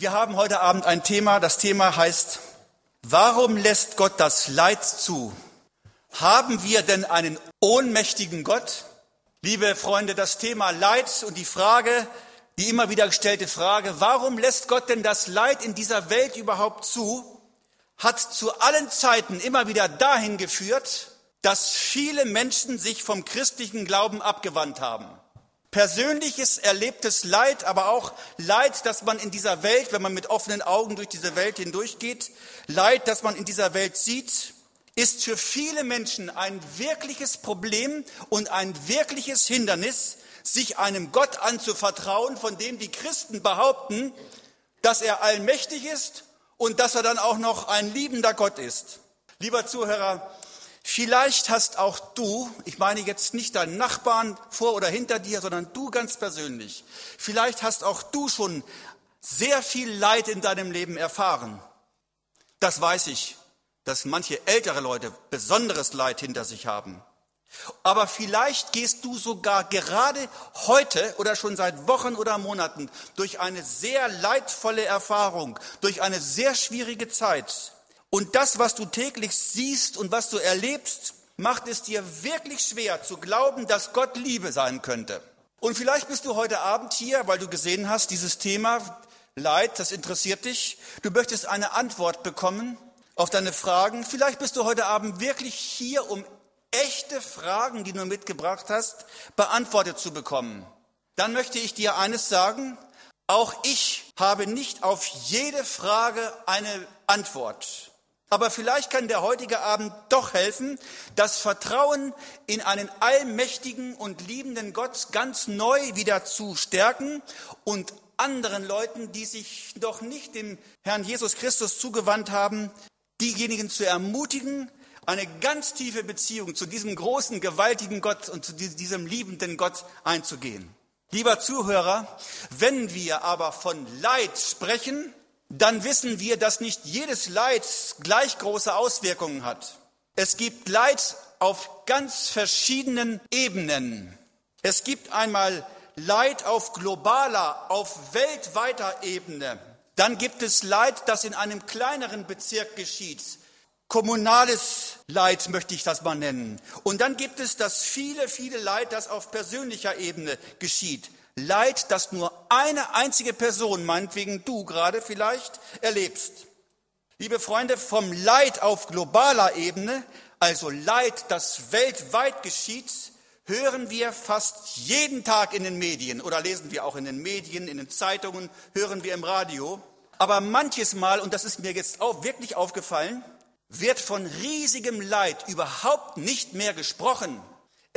Wir haben heute Abend ein Thema, das Thema heißt, warum lässt Gott das Leid zu? Haben wir denn einen ohnmächtigen Gott? Liebe Freunde, das Thema Leid und die Frage, die immer wieder gestellte Frage, warum lässt Gott denn das Leid in dieser Welt überhaupt zu, hat zu allen Zeiten immer wieder dahin geführt, dass viele Menschen sich vom christlichen Glauben abgewandt haben. Persönliches erlebtes Leid, aber auch Leid, das man in dieser Welt, wenn man mit offenen Augen durch diese Welt hindurchgeht, Leid, das man in dieser Welt sieht, ist für viele Menschen ein wirkliches Problem und ein wirkliches Hindernis, sich einem Gott anzuvertrauen, von dem die Christen behaupten, dass er allmächtig ist und dass er dann auch noch ein liebender Gott ist. Lieber Zuhörer, Vielleicht hast auch du, ich meine jetzt nicht deinen Nachbarn vor oder hinter dir, sondern du ganz persönlich, vielleicht hast auch du schon sehr viel Leid in deinem Leben erfahren. Das weiß ich, dass manche ältere Leute besonderes Leid hinter sich haben. Aber vielleicht gehst du sogar gerade heute oder schon seit Wochen oder Monaten durch eine sehr leidvolle Erfahrung, durch eine sehr schwierige Zeit. Und das, was du täglich siehst und was du erlebst, macht es dir wirklich schwer zu glauben, dass Gott Liebe sein könnte. Und vielleicht bist du heute Abend hier, weil du gesehen hast, dieses Thema Leid, das interessiert dich. Du möchtest eine Antwort bekommen auf deine Fragen. Vielleicht bist du heute Abend wirklich hier, um echte Fragen, die du mitgebracht hast, beantwortet zu bekommen. Dann möchte ich dir eines sagen. Auch ich habe nicht auf jede Frage eine Antwort. Aber vielleicht kann der heutige Abend doch helfen, das Vertrauen in einen allmächtigen und liebenden Gott ganz neu wieder zu stärken und anderen Leuten, die sich noch nicht dem Herrn Jesus Christus zugewandt haben, diejenigen zu ermutigen, eine ganz tiefe Beziehung zu diesem großen, gewaltigen Gott und zu diesem liebenden Gott einzugehen. Lieber Zuhörer, wenn wir aber von Leid sprechen, dann wissen wir, dass nicht jedes Leid gleich große Auswirkungen hat. Es gibt Leid auf ganz verschiedenen Ebenen. Es gibt einmal Leid auf globaler, auf weltweiter Ebene. Dann gibt es Leid, das in einem kleineren Bezirk geschieht. Kommunales Leid möchte ich das mal nennen. Und dann gibt es das viele, viele Leid, das auf persönlicher Ebene geschieht. Leid, das nur eine einzige Person, meinetwegen du gerade vielleicht, erlebst. Liebe Freunde, vom Leid auf globaler Ebene, also Leid, das weltweit geschieht, hören wir fast jeden Tag in den Medien oder lesen wir auch in den Medien, in den Zeitungen, hören wir im Radio. Aber manches Mal, und das ist mir jetzt auch wirklich aufgefallen, wird von riesigem Leid überhaupt nicht mehr gesprochen.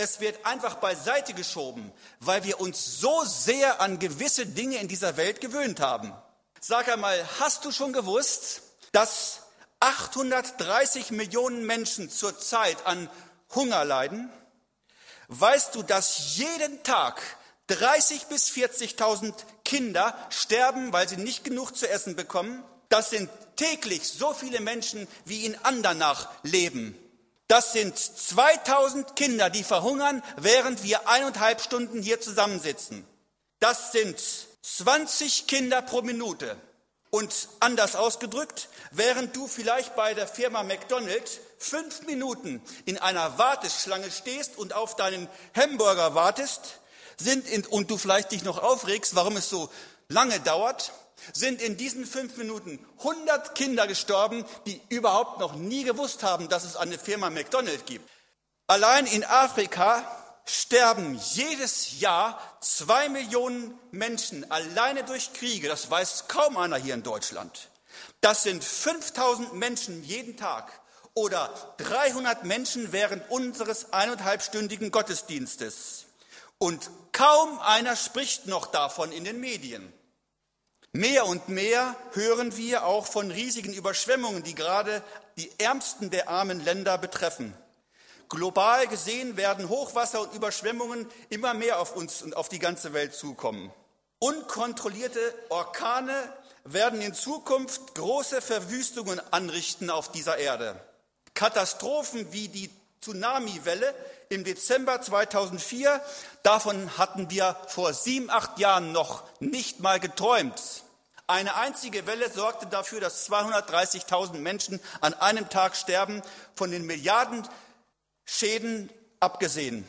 Es wird einfach beiseite geschoben, weil wir uns so sehr an gewisse Dinge in dieser Welt gewöhnt haben. Sag einmal, hast du schon gewusst, dass 830 Millionen Menschen zurzeit an Hunger leiden? Weißt du, dass jeden Tag 30 bis 40.000 Kinder sterben, weil sie nicht genug zu essen bekommen? Das sind täglich so viele Menschen, wie in Andernach leben. Das sind 2000 Kinder, die verhungern, während wir eineinhalb Stunden hier zusammensitzen. Das sind 20 Kinder pro Minute. Und anders ausgedrückt, während du vielleicht bei der Firma McDonald's fünf Minuten in einer Warteschlange stehst und auf deinen Hamburger wartest, sind in, und du vielleicht dich noch aufregst, warum es so lange dauert, sind in diesen fünf Minuten 100 Kinder gestorben, die überhaupt noch nie gewusst haben, dass es eine Firma McDonald's gibt. Allein in Afrika sterben jedes Jahr zwei Millionen Menschen alleine durch Kriege. Das weiß kaum einer hier in Deutschland. Das sind 5000 Menschen jeden Tag oder 300 Menschen während unseres eineinhalbstündigen Gottesdienstes. Und kaum einer spricht noch davon in den Medien. Mehr und mehr hören wir auch von riesigen Überschwemmungen, die gerade die ärmsten der armen Länder betreffen. Global gesehen werden Hochwasser und Überschwemmungen immer mehr auf uns und auf die ganze Welt zukommen. Unkontrollierte Orkane werden in Zukunft große Verwüstungen anrichten auf dieser Erde. Katastrophen wie die Tsunamiwelle im Dezember 2004, davon hatten wir vor sieben, acht Jahren noch nicht mal geträumt. Eine einzige Welle sorgte dafür, dass 230.000 Menschen an einem Tag sterben, von den Milliarden Schäden abgesehen.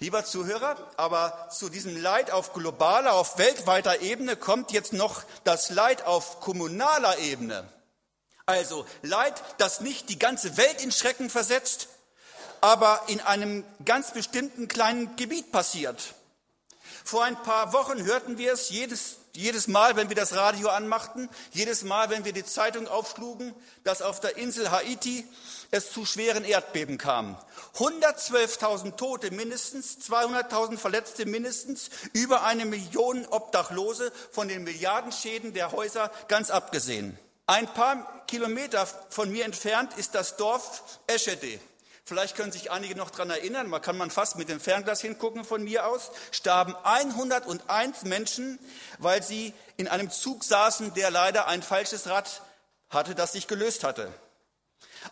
Lieber Zuhörer, aber zu diesem Leid auf globaler, auf weltweiter Ebene kommt jetzt noch das Leid auf kommunaler Ebene. Also Leid, das nicht die ganze Welt in Schrecken versetzt, aber in einem ganz bestimmten kleinen Gebiet passiert. Vor ein paar Wochen hörten wir es jedes, jedes Mal, wenn wir das Radio anmachten, jedes Mal, wenn wir die Zeitung aufschlugen, dass auf der Insel Haiti es zu schweren Erdbeben kam. 112.000 Tote mindestens, 200.000 Verletzte mindestens, über eine Million Obdachlose von den Milliardenschäden der Häuser ganz abgesehen. Ein paar Kilometer von mir entfernt ist das Dorf Eschede. Vielleicht können sich einige noch daran erinnern, man kann man fast mit dem Fernglas hingucken von mir aus, starben 101 Menschen, weil sie in einem Zug saßen, der leider ein falsches Rad hatte, das sich gelöst hatte.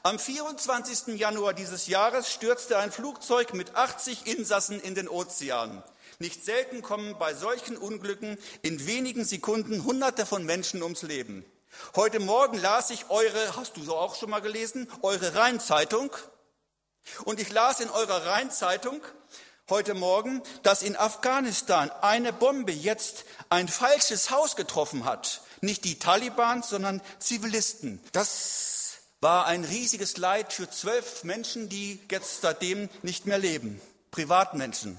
Am 24. Januar dieses Jahres stürzte ein Flugzeug mit 80 Insassen in den Ozean. Nicht selten kommen bei solchen Unglücken in wenigen Sekunden Hunderte von Menschen ums Leben. Heute Morgen las ich eure, hast du so auch schon mal gelesen, eure Rheinzeitung. Und ich las in eurer Rheinzeitung heute Morgen, dass in Afghanistan eine Bombe jetzt ein falsches Haus getroffen hat. Nicht die Taliban, sondern Zivilisten. Das war ein riesiges Leid für zwölf Menschen, die jetzt seitdem nicht mehr leben. Privatmenschen.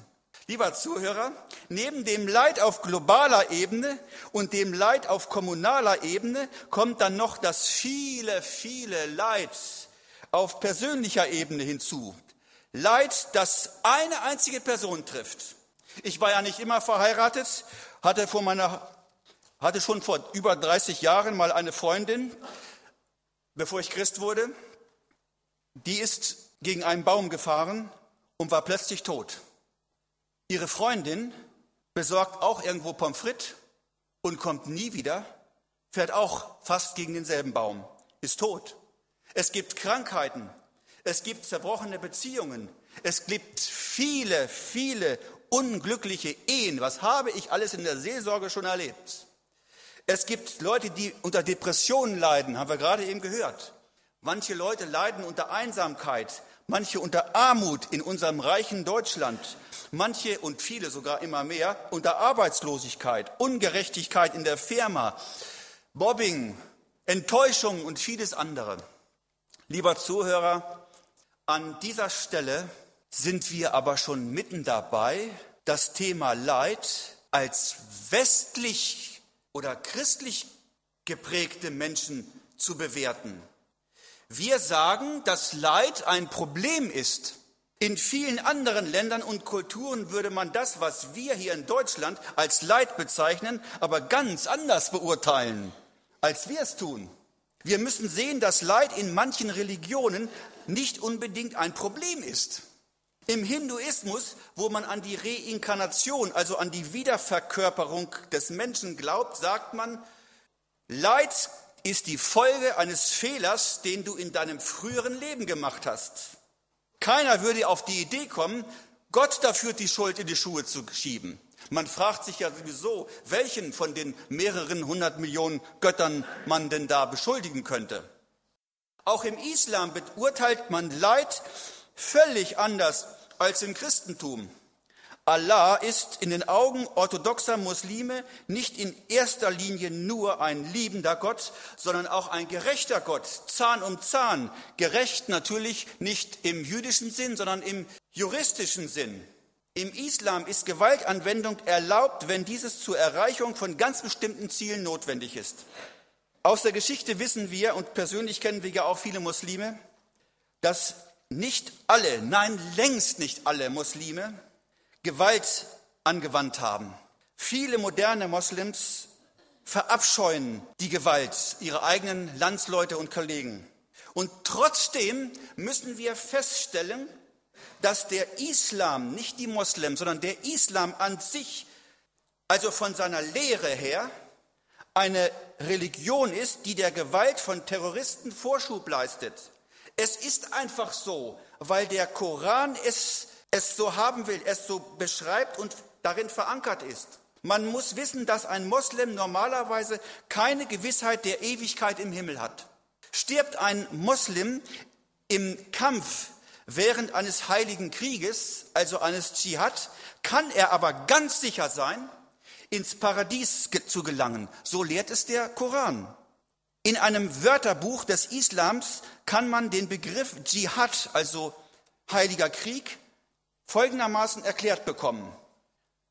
Lieber Zuhörer, neben dem Leid auf globaler Ebene und dem Leid auf kommunaler Ebene kommt dann noch das viele, viele Leid auf persönlicher Ebene hinzu. Leid, das eine einzige Person trifft. Ich war ja nicht immer verheiratet, hatte, vor meiner, hatte schon vor über 30 Jahren mal eine Freundin, bevor ich Christ wurde. Die ist gegen einen Baum gefahren und war plötzlich tot. Ihre Freundin besorgt auch irgendwo Pommes frites und kommt nie wieder, fährt auch fast gegen denselben Baum, ist tot. Es gibt Krankheiten, es gibt zerbrochene Beziehungen, es gibt viele, viele unglückliche Ehen. Was habe ich alles in der Seelsorge schon erlebt? Es gibt Leute, die unter Depressionen leiden, haben wir gerade eben gehört. Manche Leute leiden unter Einsamkeit, manche unter Armut in unserem reichen Deutschland, manche und viele sogar immer mehr unter Arbeitslosigkeit, Ungerechtigkeit in der Firma, Mobbing, Enttäuschung und vieles andere. Lieber Zuhörer, an dieser Stelle sind wir aber schon mitten dabei, das Thema Leid als westlich oder christlich geprägte Menschen zu bewerten. Wir sagen, dass Leid ein Problem ist. In vielen anderen Ländern und Kulturen würde man das, was wir hier in Deutschland als Leid bezeichnen, aber ganz anders beurteilen, als wir es tun. Wir müssen sehen, dass Leid in manchen Religionen nicht unbedingt ein Problem ist. Im Hinduismus, wo man an die Reinkarnation, also an die Wiederverkörperung des Menschen glaubt, sagt man, Leid ist die Folge eines Fehlers, den du in deinem früheren Leben gemacht hast. Keiner würde auf die Idee kommen, Gott dafür die Schuld in die Schuhe zu schieben. Man fragt sich ja sowieso, welchen von den mehreren hundert Millionen Göttern man denn da beschuldigen könnte. Auch im Islam beurteilt man Leid völlig anders als im Christentum. Allah ist in den Augen orthodoxer Muslime nicht in erster Linie nur ein liebender Gott, sondern auch ein gerechter Gott, Zahn um Zahn. Gerecht natürlich nicht im jüdischen Sinn, sondern im juristischen Sinn. Im Islam ist Gewaltanwendung erlaubt, wenn dieses zur Erreichung von ganz bestimmten Zielen notwendig ist. Aus der Geschichte wissen wir, und persönlich kennen wir ja auch viele Muslime, dass nicht alle, nein längst nicht alle Muslime Gewalt angewandt haben. Viele moderne Moslems verabscheuen die Gewalt ihrer eigenen Landsleute und Kollegen. Und trotzdem müssen wir feststellen, dass der Islam, nicht die Moslems, sondern der Islam an sich, also von seiner Lehre her, eine Religion ist, die der Gewalt von Terroristen Vorschub leistet. Es ist einfach so, weil der Koran es, es so haben will, es so beschreibt und darin verankert ist. Man muss wissen, dass ein Moslem normalerweise keine Gewissheit der Ewigkeit im Himmel hat. Stirbt ein Moslem im Kampf während eines heiligen Krieges, also eines Dschihad, kann er aber ganz sicher sein, ins Paradies zu gelangen. So lehrt es der Koran. In einem Wörterbuch des Islams kann man den Begriff Dschihad, also heiliger Krieg, folgendermaßen erklärt bekommen.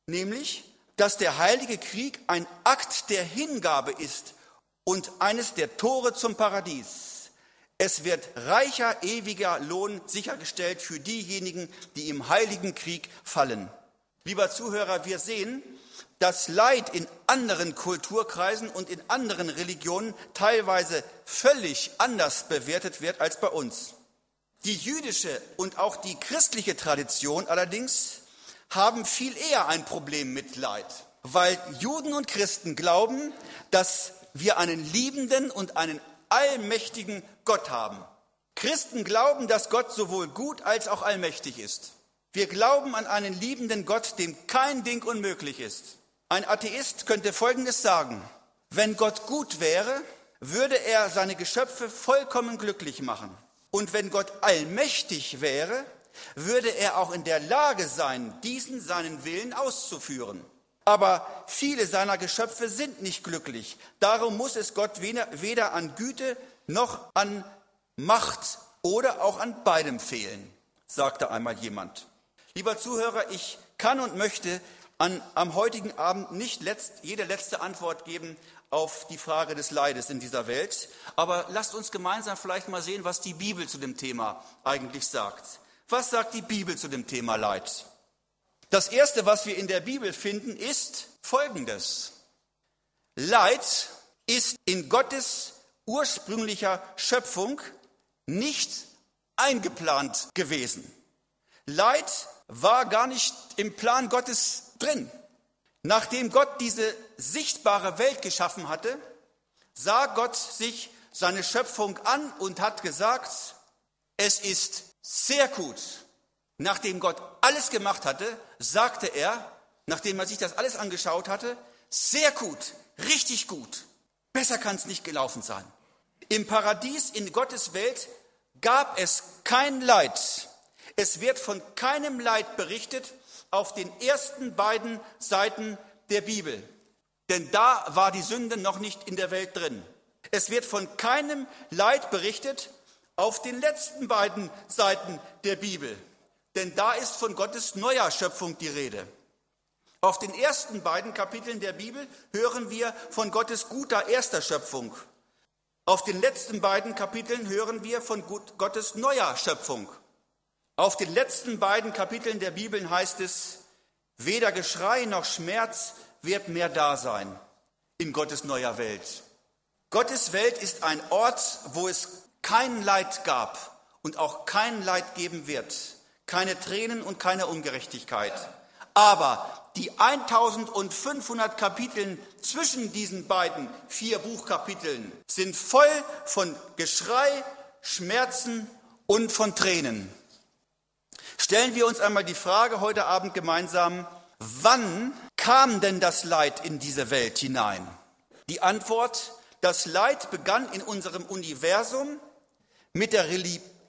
Nämlich, dass der heilige Krieg ein Akt der Hingabe ist und eines der Tore zum Paradies. Es wird reicher, ewiger Lohn sichergestellt für diejenigen, die im heiligen Krieg fallen. Lieber Zuhörer, wir sehen, dass Leid in anderen Kulturkreisen und in anderen Religionen teilweise völlig anders bewertet wird als bei uns. Die jüdische und auch die christliche Tradition allerdings haben viel eher ein Problem mit Leid, weil Juden und Christen glauben, dass wir einen liebenden und einen allmächtigen Gott haben. Christen glauben, dass Gott sowohl gut als auch allmächtig ist. Wir glauben an einen liebenden Gott, dem kein Ding unmöglich ist. Ein Atheist könnte Folgendes sagen. Wenn Gott gut wäre, würde er seine Geschöpfe vollkommen glücklich machen. Und wenn Gott allmächtig wäre, würde er auch in der Lage sein, diesen seinen Willen auszuführen. Aber viele seiner Geschöpfe sind nicht glücklich. Darum muss es Gott weder an Güte noch an Macht oder auch an beidem fehlen, sagte einmal jemand. Lieber Zuhörer, ich kann und möchte an, am heutigen Abend nicht letzt, jede letzte Antwort geben auf die Frage des Leides in dieser Welt, aber lasst uns gemeinsam vielleicht mal sehen, was die Bibel zu dem Thema eigentlich sagt. Was sagt die Bibel zu dem Thema Leid? Das Erste, was wir in der Bibel finden, ist Folgendes. Leid ist in Gottes ursprünglicher Schöpfung nicht eingeplant gewesen. Leid war gar nicht im Plan Gottes drin. Nachdem Gott diese sichtbare Welt geschaffen hatte, sah Gott sich seine Schöpfung an und hat gesagt, es ist sehr gut. Nachdem Gott alles gemacht hatte, sagte er, nachdem er sich das alles angeschaut hatte, sehr gut, richtig gut. Besser kann es nicht gelaufen sein. Im Paradies, in Gottes Welt, gab es kein Leid. Es wird von keinem Leid berichtet auf den ersten beiden Seiten der Bibel. Denn da war die Sünde noch nicht in der Welt drin. Es wird von keinem Leid berichtet auf den letzten beiden Seiten der Bibel. Denn da ist von Gottes neuer Schöpfung die Rede. Auf den ersten beiden Kapiteln der Bibel hören wir von Gottes guter erster Schöpfung. Auf den letzten beiden Kapiteln hören wir von Gottes neuer Schöpfung. Auf den letzten beiden Kapiteln der Bibel heißt es, weder Geschrei noch Schmerz wird mehr da sein in Gottes neuer Welt. Gottes Welt ist ein Ort, wo es kein Leid gab und auch kein Leid geben wird, keine Tränen und keine Ungerechtigkeit. Aber die 1500 Kapiteln zwischen diesen beiden vier Buchkapiteln sind voll von Geschrei, Schmerzen und von Tränen. Stellen wir uns einmal die Frage heute Abend gemeinsam, wann kam denn das Leid in diese Welt hinein? Die Antwort, das Leid begann in unserem Universum mit der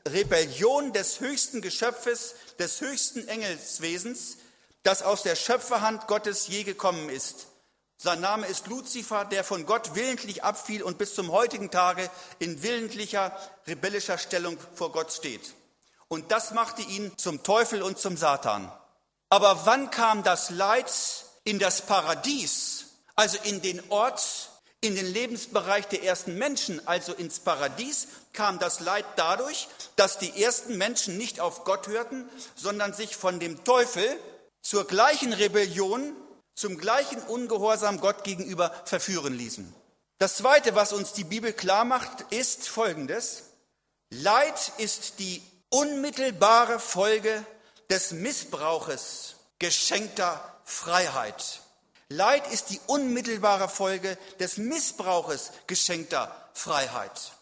Rebellion des höchsten Geschöpfes, des höchsten Engelswesens, das aus der Schöpferhand Gottes je gekommen ist. Sein Name ist Luzifer, der von Gott willentlich abfiel und bis zum heutigen Tage in willentlicher, rebellischer Stellung vor Gott steht. Und das machte ihn zum Teufel und zum Satan. Aber wann kam das Leid in das Paradies, also in den Ort, in den Lebensbereich der ersten Menschen, also ins Paradies, kam das Leid dadurch, dass die ersten Menschen nicht auf Gott hörten, sondern sich von dem Teufel zur gleichen Rebellion, zum gleichen Ungehorsam Gott gegenüber verführen ließen. Das Zweite, was uns die Bibel klar macht, ist Folgendes. Leid ist die unmittelbare Folge des Missbrauches geschenkter Freiheit. Leid ist die unmittelbare Folge des Missbrauches geschenkter Freiheit.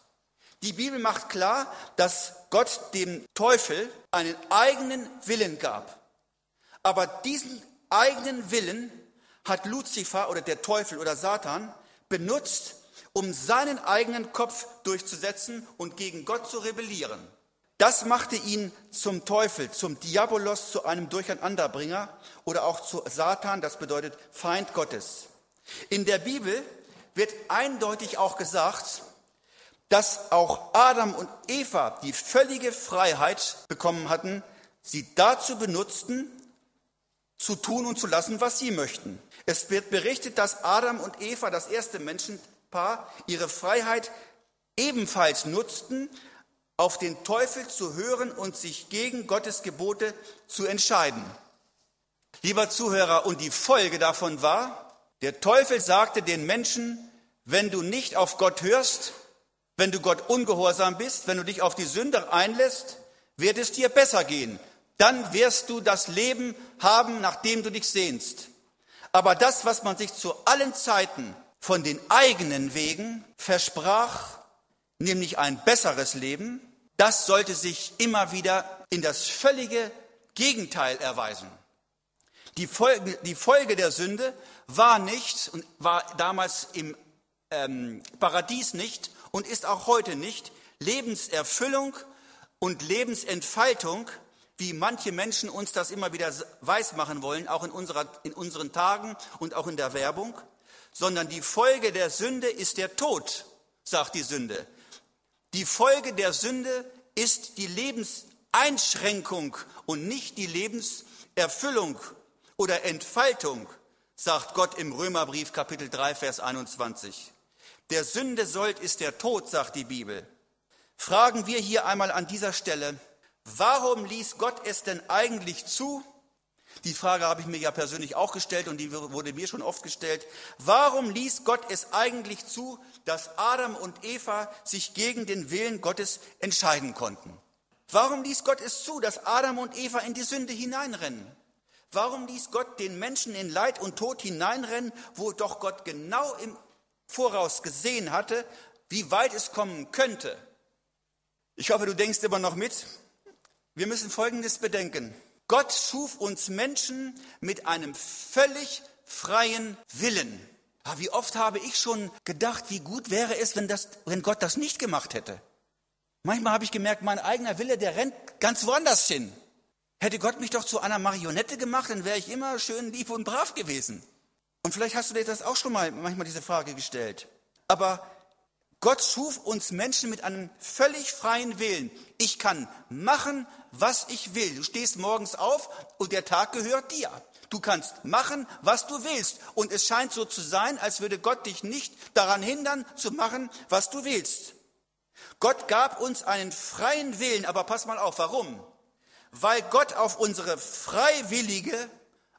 Die Bibel macht klar, dass Gott dem Teufel einen eigenen Willen gab. Aber diesen eigenen Willen hat Luzifer oder der Teufel oder Satan benutzt, um seinen eigenen Kopf durchzusetzen und gegen Gott zu rebellieren. Das machte ihn zum Teufel, zum Diabolos, zu einem Durcheinanderbringer oder auch zu Satan, das bedeutet Feind Gottes. In der Bibel wird eindeutig auch gesagt, dass auch Adam und Eva die völlige Freiheit bekommen hatten, sie dazu benutzten, zu tun und zu lassen, was sie möchten. Es wird berichtet, dass Adam und Eva, das erste Menschenpaar, ihre Freiheit ebenfalls nutzten, auf den Teufel zu hören und sich gegen Gottes Gebote zu entscheiden. Lieber Zuhörer, und die Folge davon war, der Teufel sagte den Menschen, wenn du nicht auf Gott hörst, wenn du Gott ungehorsam bist, wenn du dich auf die Sünde einlässt, wird es dir besser gehen. Dann wirst du das Leben haben, nach dem du dich sehnst. Aber das, was man sich zu allen Zeiten von den eigenen Wegen versprach, nämlich ein besseres Leben, das sollte sich immer wieder in das völlige Gegenteil erweisen. Die Folge, die Folge der Sünde war nicht und war damals im ähm, Paradies nicht und ist auch heute nicht Lebenserfüllung und Lebensentfaltung, wie manche Menschen uns das immer wieder weismachen wollen, auch in, unserer, in unseren Tagen und auch in der Werbung, sondern die Folge der Sünde ist der Tod, sagt die Sünde. Die Folge der Sünde ist die Lebenseinschränkung und nicht die Lebenserfüllung oder Entfaltung, sagt Gott im Römerbrief Kapitel 3, Vers 21. Der Sünde sollt ist der Tod, sagt die Bibel. Fragen wir hier einmal an dieser Stelle, warum ließ Gott es denn eigentlich zu, die Frage habe ich mir ja persönlich auch gestellt und die wurde mir schon oft gestellt. Warum ließ Gott es eigentlich zu, dass Adam und Eva sich gegen den Willen Gottes entscheiden konnten? Warum ließ Gott es zu, dass Adam und Eva in die Sünde hineinrennen? Warum ließ Gott den Menschen in Leid und Tod hineinrennen, wo doch Gott genau im Voraus gesehen hatte, wie weit es kommen könnte? Ich hoffe, du denkst immer noch mit. Wir müssen Folgendes bedenken. Gott schuf uns Menschen mit einem völlig freien Willen. Ja, ah, wie oft habe ich schon gedacht, wie gut wäre es, wenn, das, wenn Gott das nicht gemacht hätte. Manchmal habe ich gemerkt, mein eigener Wille, der rennt ganz woanders hin. Hätte Gott mich doch zu einer Marionette gemacht, dann wäre ich immer schön lieb und brav gewesen. Und vielleicht hast du dir das auch schon mal manchmal diese Frage gestellt. Aber Gott schuf uns Menschen mit einem völlig freien Willen. Ich kann machen, was ich will. Du stehst morgens auf und der Tag gehört dir. Du kannst machen, was du willst. Und es scheint so zu sein, als würde Gott dich nicht daran hindern, zu machen, was du willst. Gott gab uns einen freien Willen, aber pass mal auf, warum? Weil Gott auf unsere freiwillige,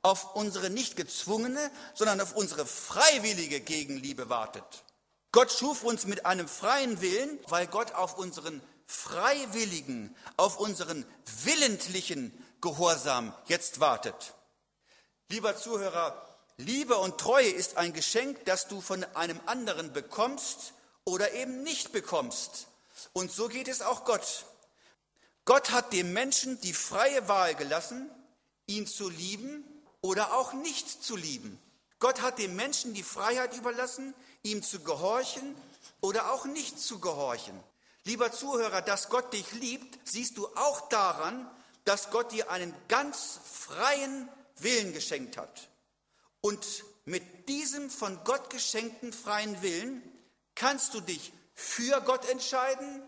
auf unsere nicht gezwungene, sondern auf unsere freiwillige Gegenliebe wartet. Gott schuf uns mit einem freien Willen, weil Gott auf unseren freiwilligen, auf unseren willentlichen Gehorsam jetzt wartet. Lieber Zuhörer, Liebe und Treue ist ein Geschenk, das du von einem anderen bekommst oder eben nicht bekommst. Und so geht es auch Gott. Gott hat dem Menschen die freie Wahl gelassen, ihn zu lieben oder auch nicht zu lieben. Gott hat dem Menschen die Freiheit überlassen, ihm zu gehorchen oder auch nicht zu gehorchen. Lieber Zuhörer, dass Gott dich liebt, siehst du auch daran, dass Gott dir einen ganz freien Willen geschenkt hat. Und mit diesem von Gott geschenkten freien Willen kannst du dich für Gott entscheiden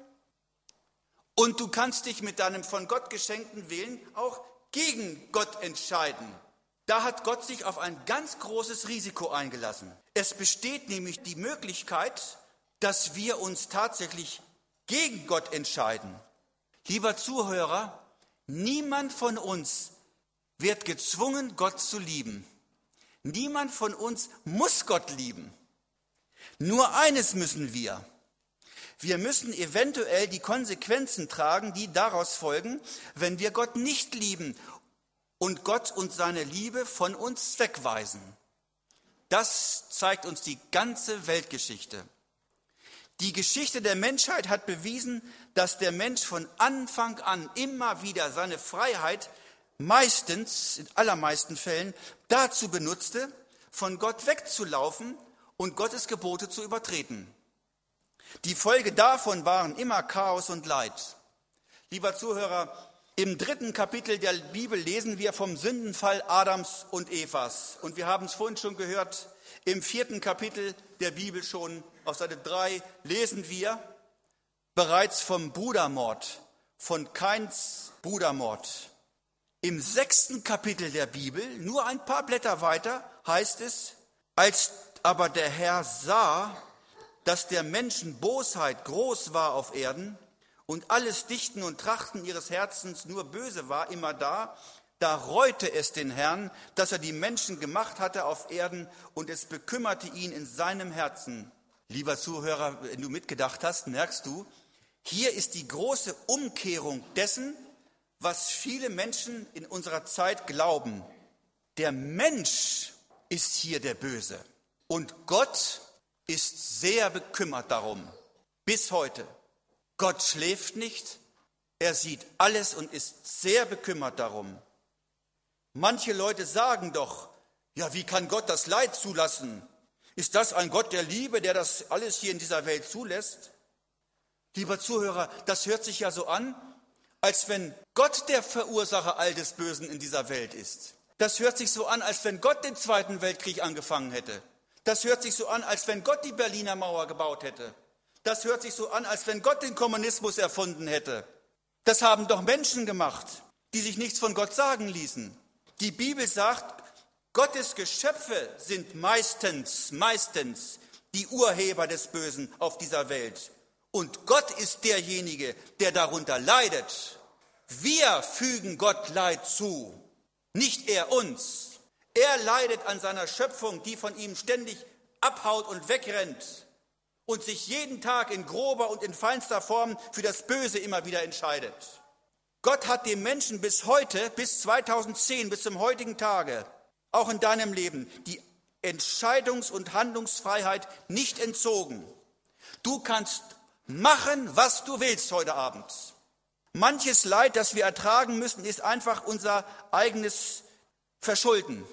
und du kannst dich mit deinem von Gott geschenkten Willen auch gegen Gott entscheiden. Da hat Gott sich auf ein ganz großes Risiko eingelassen. Es besteht nämlich die Möglichkeit, dass wir uns tatsächlich gegen Gott entscheiden. Lieber Zuhörer, niemand von uns wird gezwungen, Gott zu lieben. Niemand von uns muss Gott lieben. Nur eines müssen wir. Wir müssen eventuell die Konsequenzen tragen, die daraus folgen, wenn wir Gott nicht lieben und Gott und seine Liebe von uns wegweisen. Das zeigt uns die ganze Weltgeschichte. Die Geschichte der Menschheit hat bewiesen, dass der Mensch von Anfang an immer wieder seine Freiheit meistens, in allermeisten Fällen, dazu benutzte, von Gott wegzulaufen und Gottes Gebote zu übertreten. Die Folge davon waren immer Chaos und Leid. Lieber Zuhörer, im dritten Kapitel der Bibel lesen wir vom Sündenfall Adams und Evas. Und wir haben es vorhin schon gehört, im vierten Kapitel der Bibel schon, auf Seite 3, lesen wir bereits vom Brudermord, von Keins Brudermord. Im sechsten Kapitel der Bibel, nur ein paar Blätter weiter, heißt es, als aber der Herr sah, dass der Menschen Bosheit groß war auf Erden und alles Dichten und Trachten ihres Herzens nur böse war, immer da, da reute es den Herrn, dass er die Menschen gemacht hatte auf Erden und es bekümmerte ihn in seinem Herzen. Lieber Zuhörer, wenn du mitgedacht hast, merkst du, hier ist die große Umkehrung dessen, was viele Menschen in unserer Zeit glauben. Der Mensch ist hier der Böse und Gott ist sehr bekümmert darum, bis heute. Gott schläft nicht, er sieht alles und ist sehr bekümmert darum. Manche Leute sagen doch, ja, wie kann Gott das Leid zulassen? Ist das ein Gott der Liebe, der das alles hier in dieser Welt zulässt? Lieber Zuhörer, das hört sich ja so an, als wenn Gott der Verursacher all des Bösen in dieser Welt ist. Das hört sich so an, als wenn Gott den Zweiten Weltkrieg angefangen hätte. Das hört sich so an, als wenn Gott die Berliner Mauer gebaut hätte. Das hört sich so an, als wenn Gott den Kommunismus erfunden hätte. Das haben doch Menschen gemacht, die sich nichts von Gott sagen ließen. Die Bibel sagt, Gottes Geschöpfe sind meistens, meistens die Urheber des Bösen auf dieser Welt. Und Gott ist derjenige, der darunter leidet. Wir fügen Gott Leid zu, nicht er uns. Er leidet an seiner Schöpfung, die von ihm ständig abhaut und wegrennt und sich jeden Tag in grober und in feinster Form für das Böse immer wieder entscheidet. Gott hat dem Menschen bis heute, bis 2010, bis zum heutigen Tage, auch in deinem Leben, die Entscheidungs- und Handlungsfreiheit nicht entzogen. Du kannst machen, was du willst heute Abend. Manches Leid, das wir ertragen müssen, ist einfach unser eigenes Verschulden.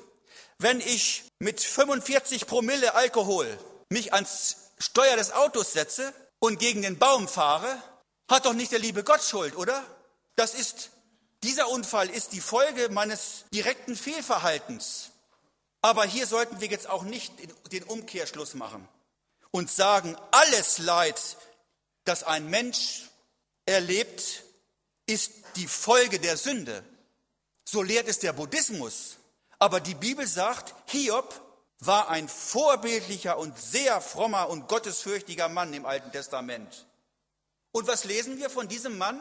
Wenn ich mit 45 Promille Alkohol mich ans Steuer des Autos setze und gegen den Baum fahre, hat doch nicht der liebe Gott Schuld, oder? Das ist, dieser Unfall ist die Folge meines direkten Fehlverhaltens. Aber hier sollten wir jetzt auch nicht den Umkehrschluss machen und sagen, alles Leid, das ein Mensch erlebt, ist die Folge der Sünde. So lehrt es der Buddhismus. Aber die Bibel sagt, Hiob war ein vorbildlicher und sehr frommer und gottesfürchtiger Mann im Alten Testament. Und was lesen wir von diesem Mann?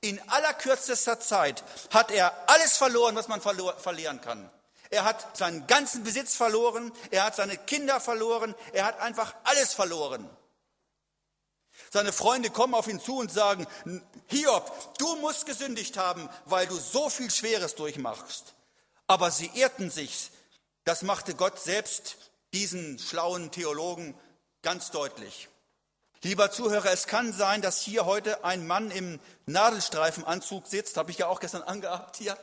In allerkürzester Zeit hat er alles verloren, was man verlieren kann. Er hat seinen ganzen Besitz verloren, er hat seine Kinder verloren, er hat einfach alles verloren. Seine Freunde kommen auf ihn zu und sagen, Hiob, du musst gesündigt haben, weil du so viel Schweres durchmachst. Aber sie ehrten sich. Das machte Gott selbst diesen schlauen Theologen ganz deutlich. Lieber Zuhörer, es kann sein, dass hier heute ein Mann im Nadelstreifenanzug sitzt, habe ich ja auch gestern angehabt hier.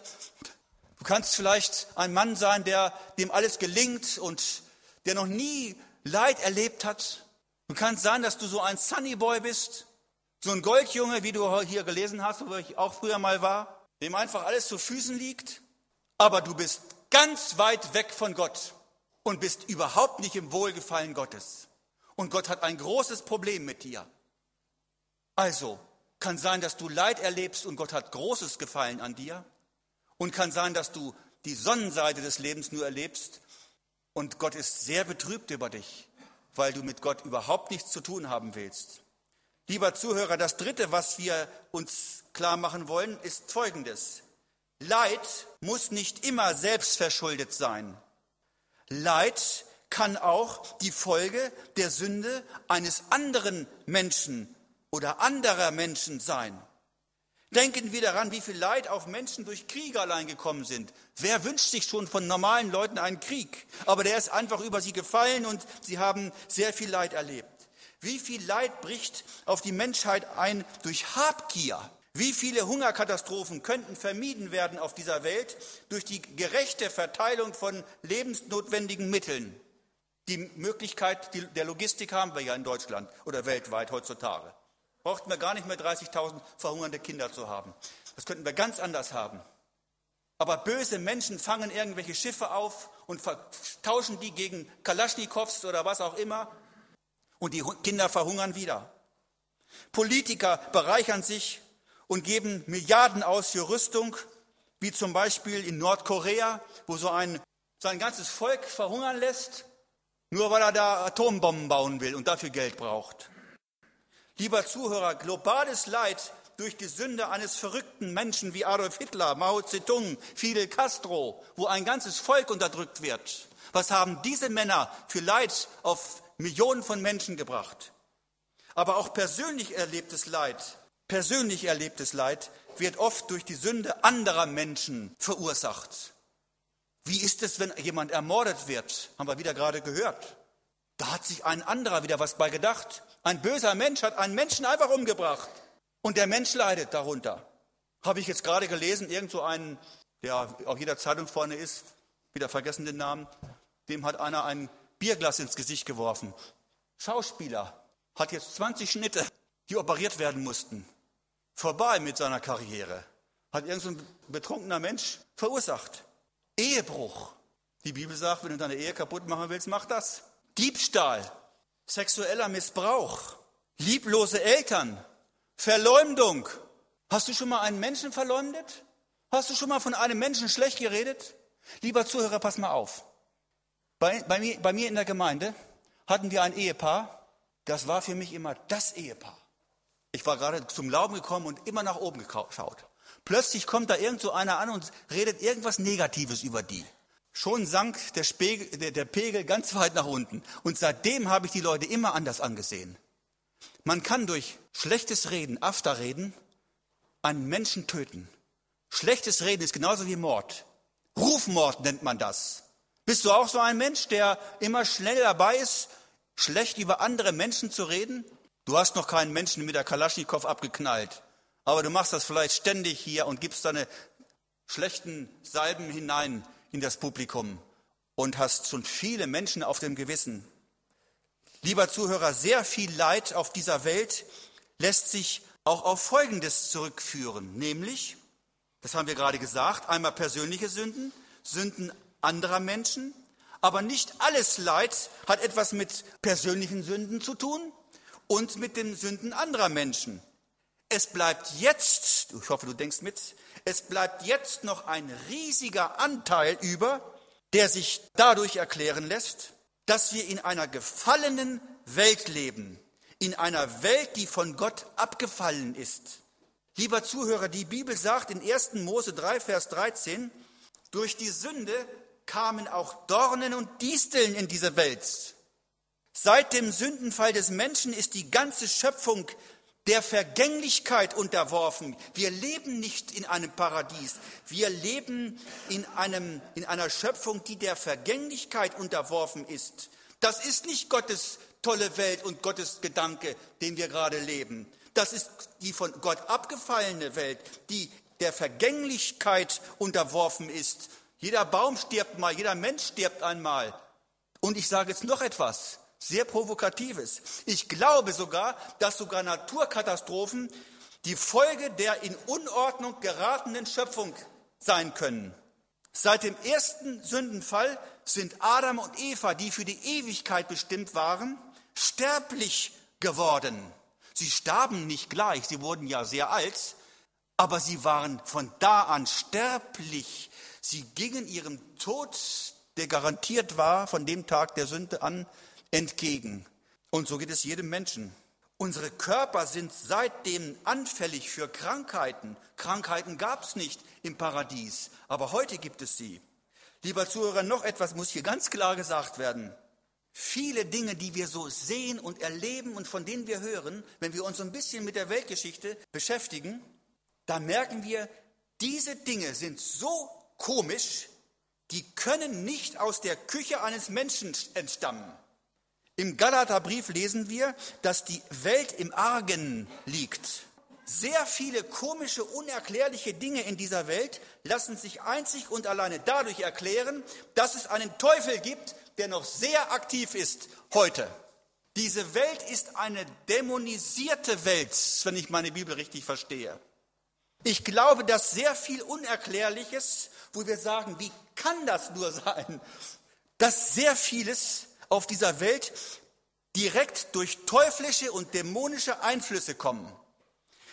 Du kannst vielleicht ein Mann sein, der dem alles gelingt und der noch nie Leid erlebt hat, Du kannst sein, dass du so ein Sunnyboy bist, so ein Goldjunge, wie du hier gelesen hast, wo ich auch früher mal war, dem einfach alles zu Füßen liegt, aber du bist ganz weit weg von Gott und bist überhaupt nicht im Wohlgefallen Gottes. Und Gott hat ein großes Problem mit dir. Also, kann sein, dass du Leid erlebst und Gott hat großes Gefallen an dir. Und kann sein, dass du die Sonnenseite des Lebens nur erlebst und Gott ist sehr betrübt über dich weil du mit Gott überhaupt nichts zu tun haben willst. Lieber Zuhörer, das Dritte, was wir uns klar machen wollen, ist Folgendes. Leid muss nicht immer selbstverschuldet sein. Leid kann auch die Folge der Sünde eines anderen Menschen oder anderer Menschen sein. Denken wir daran, wie viel Leid auf Menschen durch Kriege allein gekommen sind. Wer wünscht sich schon von normalen Leuten einen Krieg? Aber der ist einfach über sie gefallen und sie haben sehr viel Leid erlebt. Wie viel Leid bricht auf die Menschheit ein durch Habgier? Wie viele Hungerkatastrophen könnten vermieden werden auf dieser Welt durch die gerechte Verteilung von lebensnotwendigen Mitteln? Die Möglichkeit der Logistik haben wir ja in Deutschland oder weltweit heutzutage. Brauchten wir gar nicht mehr 30.000 verhungernde Kinder zu haben. Das könnten wir ganz anders haben. Aber böse Menschen fangen irgendwelche Schiffe auf und tauschen die gegen Kalaschnikows oder was auch immer. Und die Kinder verhungern wieder. Politiker bereichern sich und geben Milliarden aus für Rüstung, wie zum Beispiel in Nordkorea, wo so ein sein ganzes Volk verhungern lässt nur weil er da Atombomben bauen will und dafür Geld braucht. Lieber Zuhörer, globales Leid durch die Sünde eines verrückten Menschen wie Adolf Hitler, Mao Zedong, Fidel Castro, wo ein ganzes Volk unterdrückt wird. Was haben diese Männer für Leid auf Millionen von Menschen gebracht? Aber auch persönlich erlebtes Leid, persönlich erlebtes Leid wird oft durch die Sünde anderer Menschen verursacht. Wie ist es, wenn jemand ermordet wird? Haben wir wieder gerade gehört. Da hat sich ein anderer wieder was bei gedacht. Ein böser Mensch hat einen Menschen einfach umgebracht. Und der Mensch leidet darunter. Habe ich jetzt gerade gelesen, irgend so einen, der auf jeder Zeitung vorne ist, wieder vergessen den Namen, dem hat einer ein Bierglas ins Gesicht geworfen. Schauspieler, hat jetzt 20 Schnitte, die operiert werden mussten. Vorbei mit seiner Karriere. Hat irgend so betrunkener Mensch verursacht. Ehebruch. Die Bibel sagt, wenn du deine Ehe kaputt machen willst, mach das. Diebstahl, sexueller Missbrauch, lieblose Eltern, Verleumdung. Hast du schon mal einen Menschen verleumdet? Hast du schon mal von einem Menschen schlecht geredet? Lieber Zuhörer, pass mal auf. Bei, bei, mir, bei mir in der Gemeinde hatten wir ein Ehepaar, das war für mich immer das Ehepaar. Ich war gerade zum Glauben gekommen und immer nach oben geschaut. Plötzlich kommt da irgend so einer an und redet irgendwas Negatives über die. Schon sank der, Spegel, der, der Pegel ganz weit nach unten. Und seitdem habe ich die Leute immer anders angesehen. Man kann durch schlechtes Reden, Afterreden, einen Menschen töten. Schlechtes Reden ist genauso wie Mord. Rufmord nennt man das. Bist du auch so ein Mensch, der immer schnell dabei ist, schlecht über andere Menschen zu reden? Du hast noch keinen Menschen mit der Kalaschnikow abgeknallt. Aber du machst das vielleicht ständig hier und gibst deine schlechten Salben hinein in das Publikum und hast schon viele Menschen auf dem Gewissen. Lieber Zuhörer, sehr viel Leid auf dieser Welt lässt sich auch auf Folgendes zurückführen, nämlich, das haben wir gerade gesagt, einmal persönliche Sünden, Sünden anderer Menschen, aber nicht alles Leid hat etwas mit persönlichen Sünden zu tun und mit den Sünden anderer Menschen. Es bleibt jetzt, ich hoffe, du denkst mit, es bleibt jetzt noch ein riesiger Anteil über, der sich dadurch erklären lässt, dass wir in einer gefallenen Welt leben, in einer Welt, die von Gott abgefallen ist. Lieber Zuhörer, die Bibel sagt in 1. Mose 3, Vers 13, durch die Sünde kamen auch Dornen und Disteln in diese Welt. Seit dem Sündenfall des Menschen ist die ganze Schöpfung der Vergänglichkeit unterworfen. Wir leben nicht in einem Paradies. Wir leben in, einem, in einer Schöpfung, die der Vergänglichkeit unterworfen ist. Das ist nicht Gottes tolle Welt und Gottes Gedanke, den wir gerade leben. Das ist die von Gott abgefallene Welt, die der Vergänglichkeit unterworfen ist. Jeder Baum stirbt mal, jeder Mensch stirbt einmal. Und ich sage jetzt noch etwas. Sehr provokatives. Ich glaube sogar, dass sogar Naturkatastrophen die Folge der in Unordnung geratenen Schöpfung sein können. Seit dem ersten Sündenfall sind Adam und Eva, die für die Ewigkeit bestimmt waren, sterblich geworden. Sie starben nicht gleich, sie wurden ja sehr alt, aber sie waren von da an sterblich. Sie gingen ihrem Tod, der garantiert war, von dem Tag der Sünde an, entgegen. Und so geht es jedem Menschen. Unsere Körper sind seitdem anfällig für Krankheiten. Krankheiten gab es nicht im Paradies, aber heute gibt es sie. Lieber Zuhörer, noch etwas muss hier ganz klar gesagt werden. Viele Dinge, die wir so sehen und erleben und von denen wir hören, wenn wir uns ein bisschen mit der Weltgeschichte beschäftigen, da merken wir, diese Dinge sind so komisch, die können nicht aus der Küche eines Menschen entstammen. Im Galaterbrief lesen wir, dass die Welt im Argen liegt. Sehr viele komische, unerklärliche Dinge in dieser Welt lassen sich einzig und alleine dadurch erklären, dass es einen Teufel gibt, der noch sehr aktiv ist heute. Diese Welt ist eine dämonisierte Welt, wenn ich meine Bibel richtig verstehe. Ich glaube, dass sehr viel Unerklärliches, wo wir sagen, wie kann das nur sein, dass sehr vieles auf dieser Welt direkt durch teuflische und dämonische Einflüsse kommen.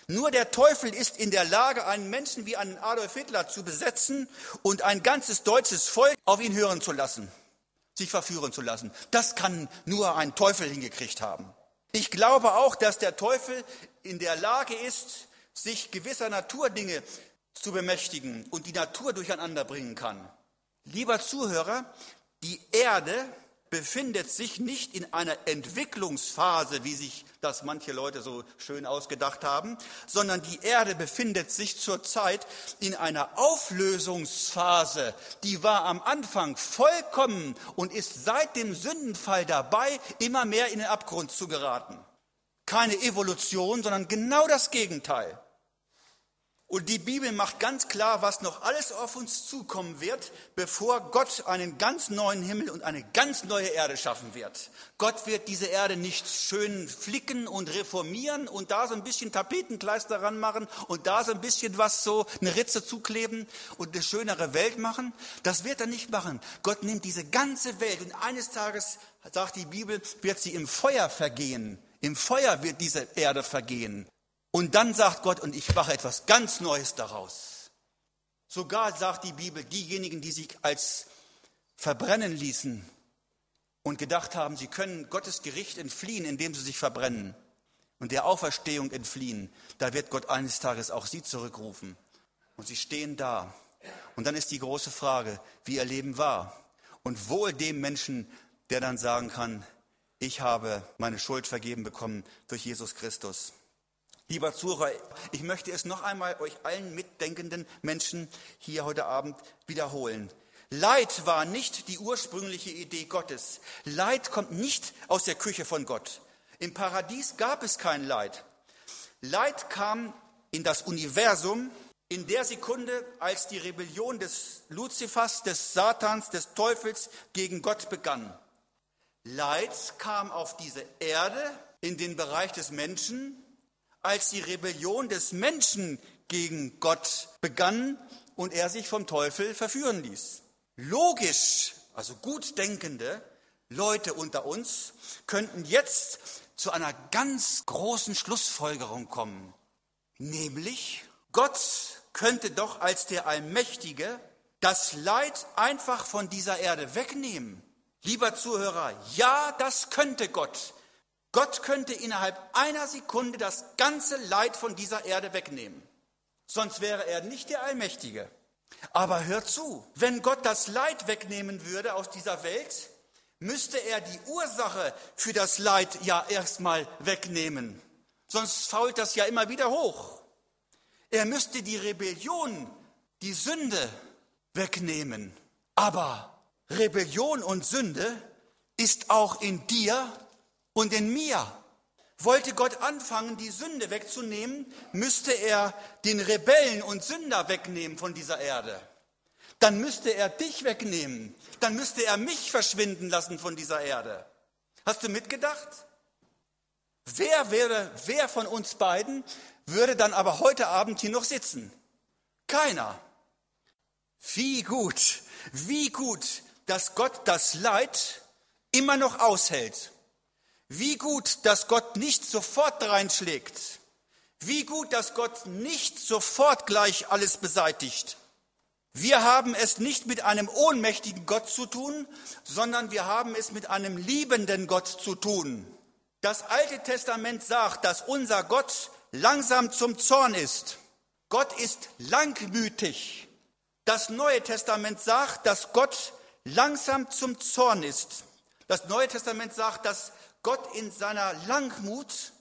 Nur der Teufel ist in der Lage, einen Menschen wie einen Adolf Hitler zu besetzen und ein ganzes deutsches Volk auf ihn hören zu lassen, sich verführen zu lassen. Das kann nur ein Teufel hingekriegt haben. Ich glaube auch, dass der Teufel in der Lage ist, sich gewisser Naturdinge zu bemächtigen und die Natur durcheinander bringen kann. Lieber Zuhörer, die Erde befindet sich nicht in einer Entwicklungsphase, wie sich das manche Leute so schön ausgedacht haben, sondern die Erde befindet sich zurzeit in einer Auflösungsphase. Die war am Anfang vollkommen und ist seit dem Sündenfall dabei, immer mehr in den Abgrund zu geraten. Keine Evolution, sondern genau das Gegenteil. Und die Bibel macht ganz klar, was noch alles auf uns zukommen wird, bevor Gott einen ganz neuen Himmel und eine ganz neue Erde schaffen wird. Gott wird diese Erde nicht schön flicken und reformieren und da so ein bisschen Tapetenkleister ranmachen und da so ein bisschen was so eine Ritze zukleben und eine schönere Welt machen. Das wird er nicht machen. Gott nimmt diese ganze Welt und eines Tages, sagt die Bibel, wird sie im Feuer vergehen. Im Feuer wird diese Erde vergehen. Und dann sagt Gott, und ich mache etwas ganz Neues daraus. Sogar sagt die Bibel, diejenigen, die sich als verbrennen ließen und gedacht haben, sie können Gottes Gericht entfliehen, indem sie sich verbrennen und der Auferstehung entfliehen, da wird Gott eines Tages auch sie zurückrufen. Und sie stehen da. Und dann ist die große Frage, wie ihr Leben war. Und wohl dem Menschen, der dann sagen kann, ich habe meine Schuld vergeben bekommen durch Jesus Christus. Lieber Zuhörer, ich möchte es noch einmal euch allen mitdenkenden Menschen hier heute Abend wiederholen. Leid war nicht die ursprüngliche Idee Gottes. Leid kommt nicht aus der Küche von Gott. Im Paradies gab es kein Leid. Leid kam in das Universum in der Sekunde, als die Rebellion des Luzifers, des Satans, des Teufels gegen Gott begann. Leid kam auf diese Erde in den Bereich des Menschen als die Rebellion des Menschen gegen Gott begann und er sich vom Teufel verführen ließ. Logisch, also gut denkende Leute unter uns könnten jetzt zu einer ganz großen Schlussfolgerung kommen, nämlich Gott könnte doch als der Allmächtige das Leid einfach von dieser Erde wegnehmen. Lieber Zuhörer, ja, das könnte Gott. Gott könnte innerhalb einer Sekunde das ganze Leid von dieser Erde wegnehmen. Sonst wäre er nicht der Allmächtige. Aber hör zu, wenn Gott das Leid wegnehmen würde aus dieser Welt, müsste er die Ursache für das Leid ja erstmal wegnehmen. Sonst fault das ja immer wieder hoch. Er müsste die Rebellion, die Sünde wegnehmen. Aber Rebellion und Sünde ist auch in dir und in mir. Wollte Gott anfangen, die Sünde wegzunehmen, müsste er den Rebellen und Sünder wegnehmen von dieser Erde. Dann müsste er dich wegnehmen. Dann müsste er mich verschwinden lassen von dieser Erde. Hast du mitgedacht? Wer wäre, wer von uns beiden würde dann aber heute Abend hier noch sitzen? Keiner. Wie gut, wie gut, dass Gott das Leid immer noch aushält wie gut, dass Gott nicht sofort reinschlägt. Wie gut, dass Gott nicht sofort gleich alles beseitigt. Wir haben es nicht mit einem ohnmächtigen Gott zu tun, sondern wir haben es mit einem liebenden Gott zu tun. Das Alte Testament sagt, dass unser Gott langsam zum Zorn ist. Gott ist langmütig. Das Neue Testament sagt, dass Gott langsam zum Zorn ist. Das Neue Testament sagt, dass Gott in seiner Langmut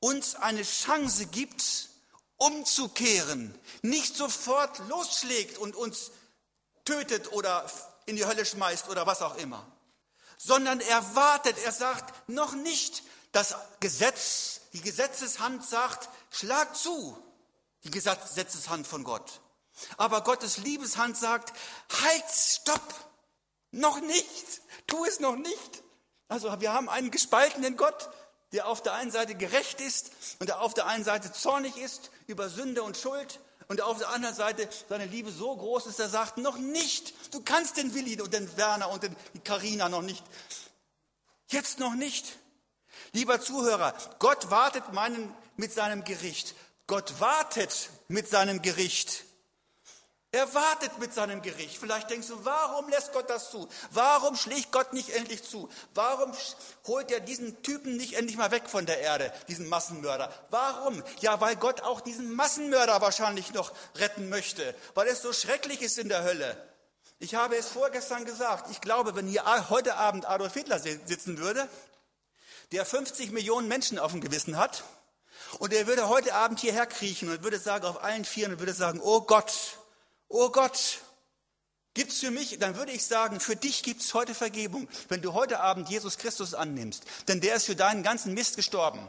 uns eine Chance gibt, umzukehren, nicht sofort losschlägt und uns tötet oder in die Hölle schmeißt oder was auch immer, sondern er wartet, er sagt noch nicht, das Gesetz die Gesetzeshand sagt, schlag zu, die Gesetzeshand von Gott. Aber Gottes Liebeshand sagt, halt, stopp, noch nicht, tu es noch nicht. Also wir haben einen gespaltenen Gott, der auf der einen Seite gerecht ist und der auf der einen Seite zornig ist über Sünde und Schuld und auf der anderen Seite seine Liebe so groß ist, er sagt, noch nicht, du kannst den Willi und den Werner und den Karina noch nicht. Jetzt noch nicht. Lieber Zuhörer, Gott wartet meinen, mit seinem Gericht. Gott wartet mit seinem Gericht. Er wartet mit seinem Gericht. Vielleicht denkst du, warum lässt Gott das zu? Warum schlägt Gott nicht endlich zu? Warum holt er diesen Typen nicht endlich mal weg von der Erde, diesen Massenmörder? Warum? Ja, weil Gott auch diesen Massenmörder wahrscheinlich noch retten möchte, weil es so schrecklich ist in der Hölle. Ich habe es vorgestern gesagt, ich glaube, wenn hier heute Abend Adolf Hitler sitzen würde, der 50 Millionen Menschen auf dem Gewissen hat, und er würde heute Abend hierher kriechen und würde sagen, auf allen Vieren, und würde sagen, oh Gott, oh Gott, gibt's für mich, dann würde ich sagen, für dich gibt's heute Vergebung, wenn du heute Abend Jesus Christus annimmst, denn der ist für deinen ganzen Mist gestorben.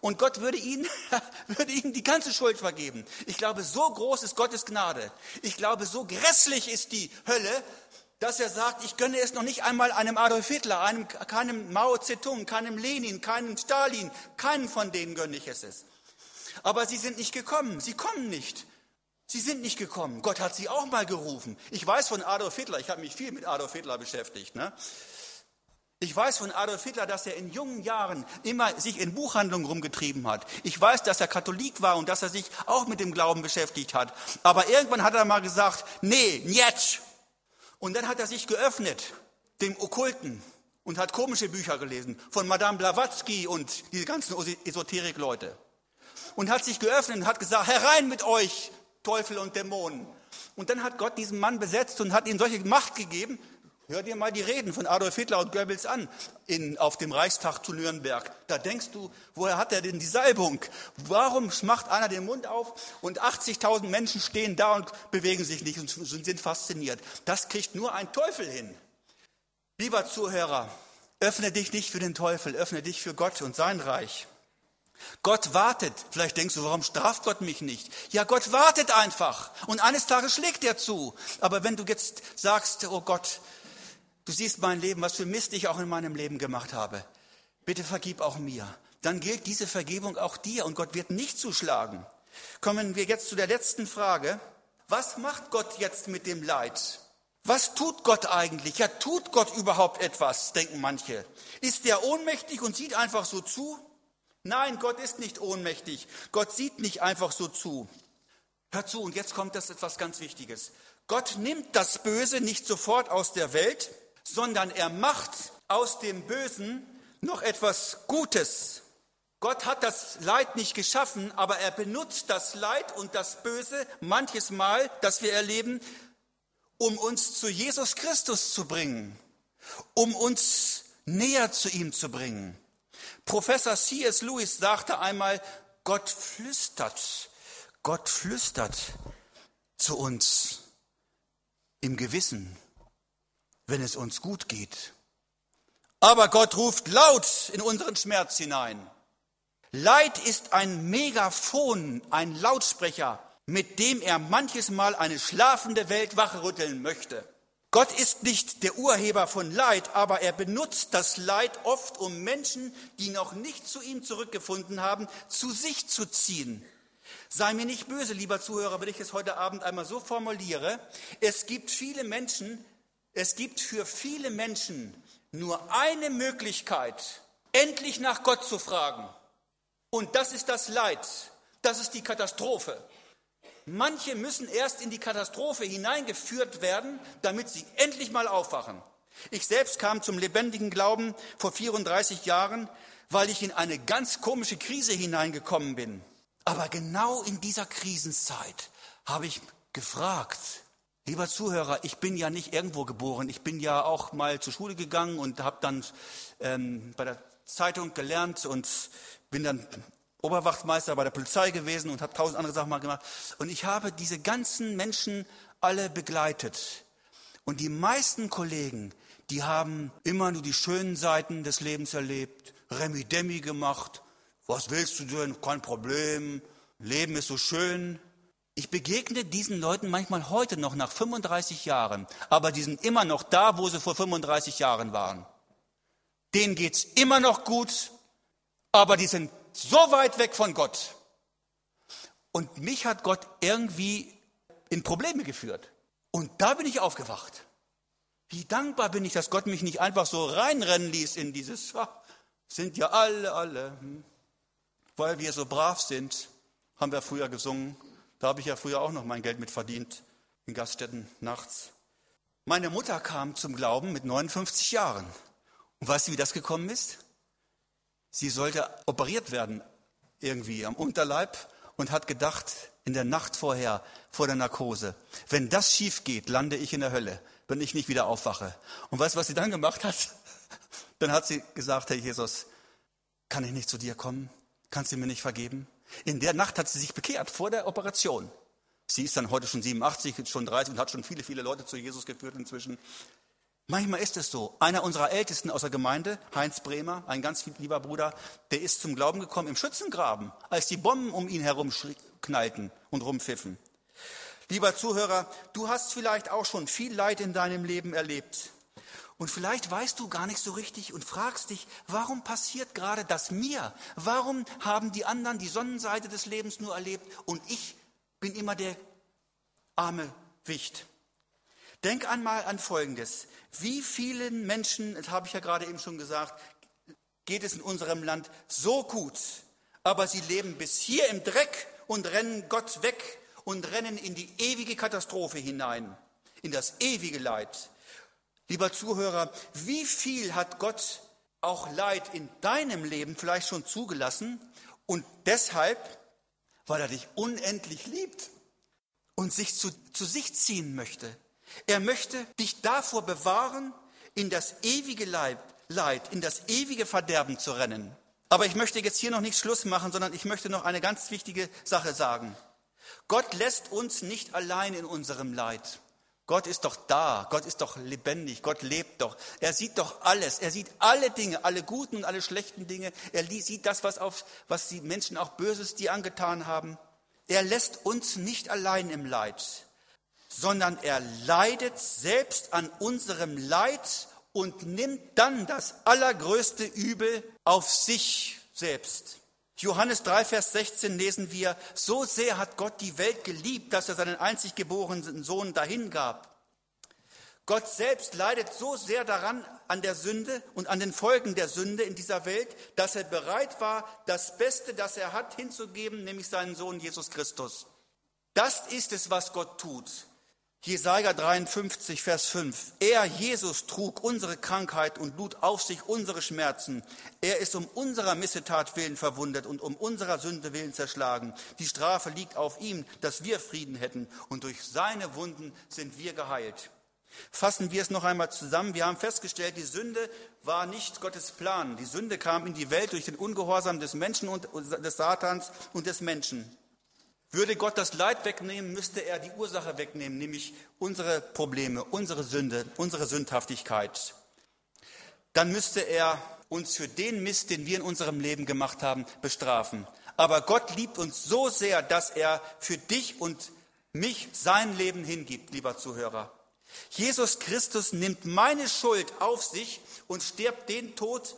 Und Gott würde ihn, würde ihm die ganze Schuld vergeben. Ich glaube, so groß ist Gottes Gnade. Ich glaube, so grässlich ist die Hölle, dass er sagt, ich gönne es noch nicht einmal einem Adolf Hitler, einem, keinem Mao Zedong, keinem Lenin, keinem Stalin, keinen von denen gönne ich es. Aber sie sind nicht gekommen, sie kommen nicht. Sie sind nicht gekommen. Gott hat sie auch mal gerufen. Ich weiß von Adolf Hitler, ich habe mich viel mit Adolf Hitler beschäftigt. Ne? Ich weiß von Adolf Hitler, dass er in jungen Jahren immer sich in Buchhandlungen rumgetrieben hat. Ich weiß, dass er Katholik war und dass er sich auch mit dem Glauben beschäftigt hat. Aber irgendwann hat er mal gesagt, nee, jetzt. Und dann hat er sich geöffnet dem Okkulten und hat komische Bücher gelesen von Madame Blavatsky und diese ganzen Esoterik-Leute. Und hat sich geöffnet und hat gesagt, herein mit euch, Teufel und Dämonen. Und dann hat Gott diesen Mann besetzt und hat ihm solche Macht gegeben. Hör dir mal die Reden von Adolf Hitler und Goebbels an in, auf dem Reichstag zu Nürnberg. Da denkst du, woher hat er denn die Salbung? Warum macht einer den Mund auf und 80.000 Menschen stehen da und bewegen sich nicht und sind fasziniert? Das kriegt nur ein Teufel hin. Lieber Zuhörer, öffne dich nicht für den Teufel, öffne dich für Gott und sein Reich. Gott wartet. Vielleicht denkst du, warum straft Gott mich nicht? Ja, Gott wartet einfach. Und eines Tages schlägt er zu. Aber wenn du jetzt sagst, oh Gott, du siehst mein Leben, was für Mist ich auch in meinem Leben gemacht habe. Bitte vergib auch mir. Dann gilt diese Vergebung auch dir und Gott wird nicht zuschlagen. Kommen wir jetzt zu der letzten Frage. Was macht Gott jetzt mit dem Leid? Was tut Gott eigentlich? Ja, tut Gott überhaupt etwas, denken manche. Ist er ohnmächtig und sieht einfach so zu? Nein, Gott ist nicht ohnmächtig. Gott sieht nicht einfach so zu. Hör zu, und jetzt kommt das etwas ganz Wichtiges. Gott nimmt das Böse nicht sofort aus der Welt, sondern er macht aus dem Bösen noch etwas Gutes. Gott hat das Leid nicht geschaffen, aber er benutzt das Leid und das Böse manches Mal, das wir erleben, um uns zu Jesus Christus zu bringen, um uns näher zu ihm zu bringen. Professor C.S. Lewis sagte einmal, Gott flüstert, Gott flüstert zu uns im Gewissen, wenn es uns gut geht. Aber Gott ruft laut in unseren Schmerz hinein. Leid ist ein Megafon, ein Lautsprecher, mit dem er manches Mal eine schlafende Welt wachrütteln möchte. Gott ist nicht der Urheber von Leid, aber er benutzt das Leid oft, um Menschen, die noch nicht zu ihm zurückgefunden haben, zu sich zu ziehen. Sei mir nicht böse, lieber Zuhörer, wenn ich es heute Abend einmal so formuliere. Es gibt viele Menschen, es gibt für viele Menschen nur eine Möglichkeit, endlich nach Gott zu fragen. Und das ist das Leid. Das ist die Katastrophe. Manche müssen erst in die Katastrophe hineingeführt werden, damit sie endlich mal aufwachen. Ich selbst kam zum lebendigen Glauben vor 34 Jahren, weil ich in eine ganz komische Krise hineingekommen bin. Aber genau in dieser Krisenzeit habe ich gefragt, lieber Zuhörer, ich bin ja nicht irgendwo geboren, ich bin ja auch mal zur Schule gegangen und habe dann ähm, bei der Zeitung gelernt und bin dann Oberwachtmeister bei der Polizei gewesen und habe tausend andere Sachen mal gemacht. Und ich habe diese ganzen Menschen alle begleitet. Und die meisten Kollegen, die haben immer nur die schönen Seiten des Lebens erlebt, Remi Demi gemacht, Was willst du denn? Kein Problem. Leben ist so schön. Ich begegne diesen Leuten manchmal heute noch nach 35 Jahren, aber die sind immer noch da, wo sie vor 35 Jahren waren. Denen geht's immer noch gut, aber die sind so weit weg von Gott. Und mich hat Gott irgendwie in Probleme geführt. Und da bin ich aufgewacht. Wie dankbar bin ich, dass Gott mich nicht einfach so reinrennen ließ in dieses, sind ja alle, alle. Hm. Weil wir so brav sind, haben wir früher gesungen. Da habe ich ja früher auch noch mein Geld mit verdient, in Gaststätten nachts. Meine Mutter kam zum Glauben mit 59 Jahren. Und weißt du, wie das gekommen ist? Sie sollte operiert werden, irgendwie am Unterleib und hat gedacht, in der Nacht vorher, vor der Narkose, wenn das schief geht, lande ich in der Hölle, wenn ich nicht wieder aufwache. Und weißt du, was sie dann gemacht hat? Dann hat sie gesagt, Herr Jesus, kann ich nicht zu dir kommen? Kannst du mir nicht vergeben? In der Nacht hat sie sich bekehrt, vor der Operation. Sie ist dann heute schon 87, schon 30 und hat schon viele, viele Leute zu Jesus geführt inzwischen. Manchmal ist es so. Einer unserer Ältesten aus der Gemeinde, Heinz Bremer, ein ganz lieber Bruder, der ist zum Glauben gekommen im Schützengraben, als die Bomben um ihn herum knallten und rumpfiffen. Lieber Zuhörer, du hast vielleicht auch schon viel Leid in deinem Leben erlebt. Und vielleicht weißt du gar nicht so richtig und fragst dich, warum passiert gerade das mir? Warum haben die anderen die Sonnenseite des Lebens nur erlebt und ich bin immer der arme Wicht? Denk einmal an Folgendes. Wie vielen Menschen, das habe ich ja gerade eben schon gesagt, geht es in unserem Land so gut, aber sie leben bis hier im Dreck und rennen Gott weg und rennen in die ewige Katastrophe hinein, in das ewige Leid. Lieber Zuhörer, wie viel hat Gott auch Leid in deinem Leben vielleicht schon zugelassen und deshalb, weil er dich unendlich liebt und sich zu, zu sich ziehen möchte. Er möchte dich davor bewahren, in das ewige Leid, in das ewige Verderben zu rennen. Aber ich möchte jetzt hier noch nicht Schluss machen, sondern ich möchte noch eine ganz wichtige Sache sagen. Gott lässt uns nicht allein in unserem Leid. Gott ist doch da, Gott ist doch lebendig, Gott lebt doch. Er sieht doch alles, er sieht alle Dinge, alle guten und alle schlechten Dinge. Er sieht das, was, auf, was die Menschen auch Böses dir angetan haben. Er lässt uns nicht allein im Leid sondern er leidet selbst an unserem Leid und nimmt dann das allergrößte Übel auf sich selbst. Johannes 3, Vers 16 lesen wir, so sehr hat Gott die Welt geliebt, dass er seinen einzig geborenen Sohn dahingab. Gott selbst leidet so sehr daran an der Sünde und an den Folgen der Sünde in dieser Welt, dass er bereit war, das Beste, das er hat, hinzugeben, nämlich seinen Sohn Jesus Christus. Das ist es, was Gott tut. Jesaja 53, Vers 5. Er, Jesus, trug unsere Krankheit und lud auf sich unsere Schmerzen. Er ist um unserer Missetat willen verwundet und um unserer Sünde willen zerschlagen. Die Strafe liegt auf ihm, dass wir Frieden hätten. Und durch seine Wunden sind wir geheilt. Fassen wir es noch einmal zusammen. Wir haben festgestellt, die Sünde war nicht Gottes Plan. Die Sünde kam in die Welt durch den Ungehorsam des Menschen und des Satans und des Menschen. Würde Gott das Leid wegnehmen, müsste er die Ursache wegnehmen, nämlich unsere Probleme, unsere Sünde, unsere Sündhaftigkeit. Dann müsste er uns für den Mist, den wir in unserem Leben gemacht haben, bestrafen. Aber Gott liebt uns so sehr, dass er für dich und mich sein Leben hingibt, lieber Zuhörer. Jesus Christus nimmt meine Schuld auf sich und stirbt den Tod,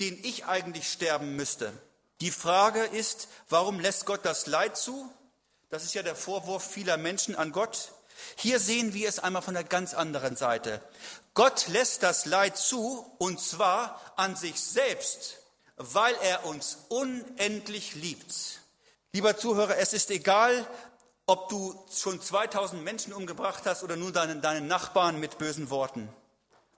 den ich eigentlich sterben müsste. Die Frage ist, warum lässt Gott das Leid zu? Das ist ja der Vorwurf vieler Menschen an Gott. Hier sehen wir es einmal von der ganz anderen Seite. Gott lässt das Leid zu, und zwar an sich selbst, weil er uns unendlich liebt. Lieber Zuhörer, es ist egal, ob du schon 2000 Menschen umgebracht hast oder nur deinen, deinen Nachbarn mit bösen Worten.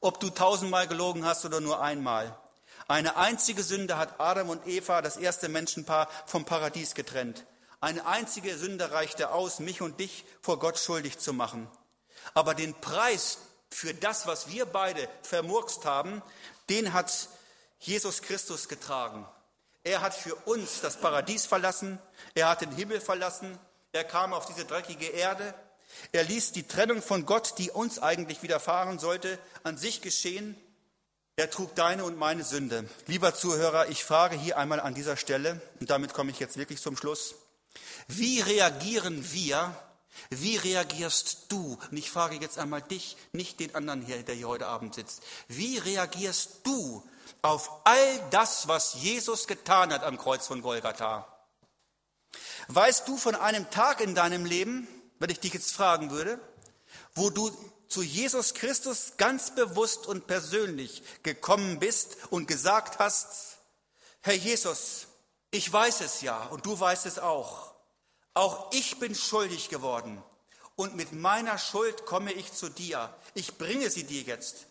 Ob du tausendmal gelogen hast oder nur einmal. Eine einzige Sünde hat Adam und Eva, das erste Menschenpaar, vom Paradies getrennt. Eine einzige Sünde reichte aus, mich und dich vor Gott schuldig zu machen. Aber den Preis für das, was wir beide vermurkst haben, den hat Jesus Christus getragen. Er hat für uns das Paradies verlassen, er hat den Himmel verlassen, er kam auf diese dreckige Erde, er ließ die Trennung von Gott, die uns eigentlich widerfahren sollte, an sich geschehen. Er trug deine und meine Sünde. Lieber Zuhörer, ich frage hier einmal an dieser Stelle, und damit komme ich jetzt wirklich zum Schluss, wie reagieren wir, wie reagierst du, und ich frage jetzt einmal dich, nicht den anderen hier, der hier heute Abend sitzt, wie reagierst du auf all das, was Jesus getan hat am Kreuz von Golgatha? Weißt du von einem Tag in deinem Leben, wenn ich dich jetzt fragen würde, wo du zu Jesus Christus ganz bewusst und persönlich gekommen bist und gesagt hast, Herr Jesus, ich weiß es ja und du weißt es auch. Auch ich bin schuldig geworden und mit meiner Schuld komme ich zu dir. Ich bringe sie dir jetzt.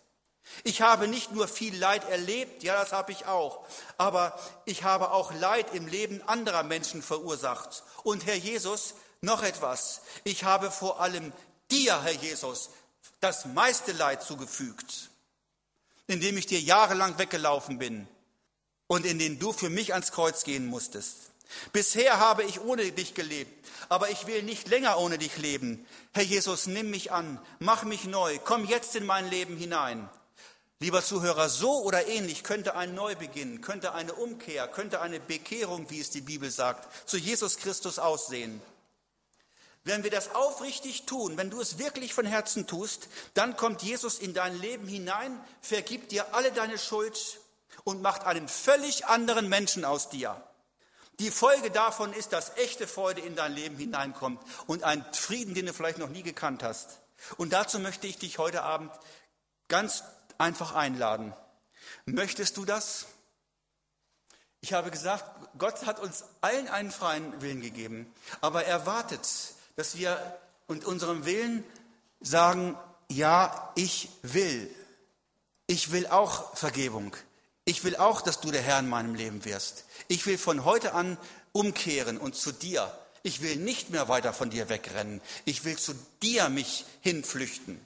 Ich habe nicht nur viel Leid erlebt, ja, das habe ich auch, aber ich habe auch Leid im Leben anderer Menschen verursacht. Und Herr Jesus, noch etwas. Ich habe vor allem dir, Herr Jesus, das meiste Leid zugefügt, indem ich dir jahrelang weggelaufen bin und in den du für mich ans Kreuz gehen musstest. Bisher habe ich ohne dich gelebt, aber ich will nicht länger ohne dich leben. Herr Jesus, nimm mich an, mach mich neu, komm jetzt in mein Leben hinein. Lieber Zuhörer, so oder ähnlich könnte ein Neubeginn, könnte eine Umkehr, könnte eine Bekehrung, wie es die Bibel sagt, zu Jesus Christus aussehen. Wenn wir das aufrichtig tun, wenn du es wirklich von Herzen tust, dann kommt Jesus in dein Leben hinein, vergibt dir alle deine Schuld und macht einen völlig anderen Menschen aus dir. Die Folge davon ist, dass echte Freude in dein Leben hineinkommt und ein Frieden, den du vielleicht noch nie gekannt hast. Und dazu möchte ich dich heute Abend ganz einfach einladen. Möchtest du das? Ich habe gesagt, Gott hat uns allen einen freien Willen gegeben, aber er wartet, dass wir und unserem Willen sagen, ja, ich will. Ich will auch Vergebung. Ich will auch, dass du der Herr in meinem Leben wirst. Ich will von heute an umkehren und zu dir. Ich will nicht mehr weiter von dir wegrennen. Ich will zu dir mich hinflüchten.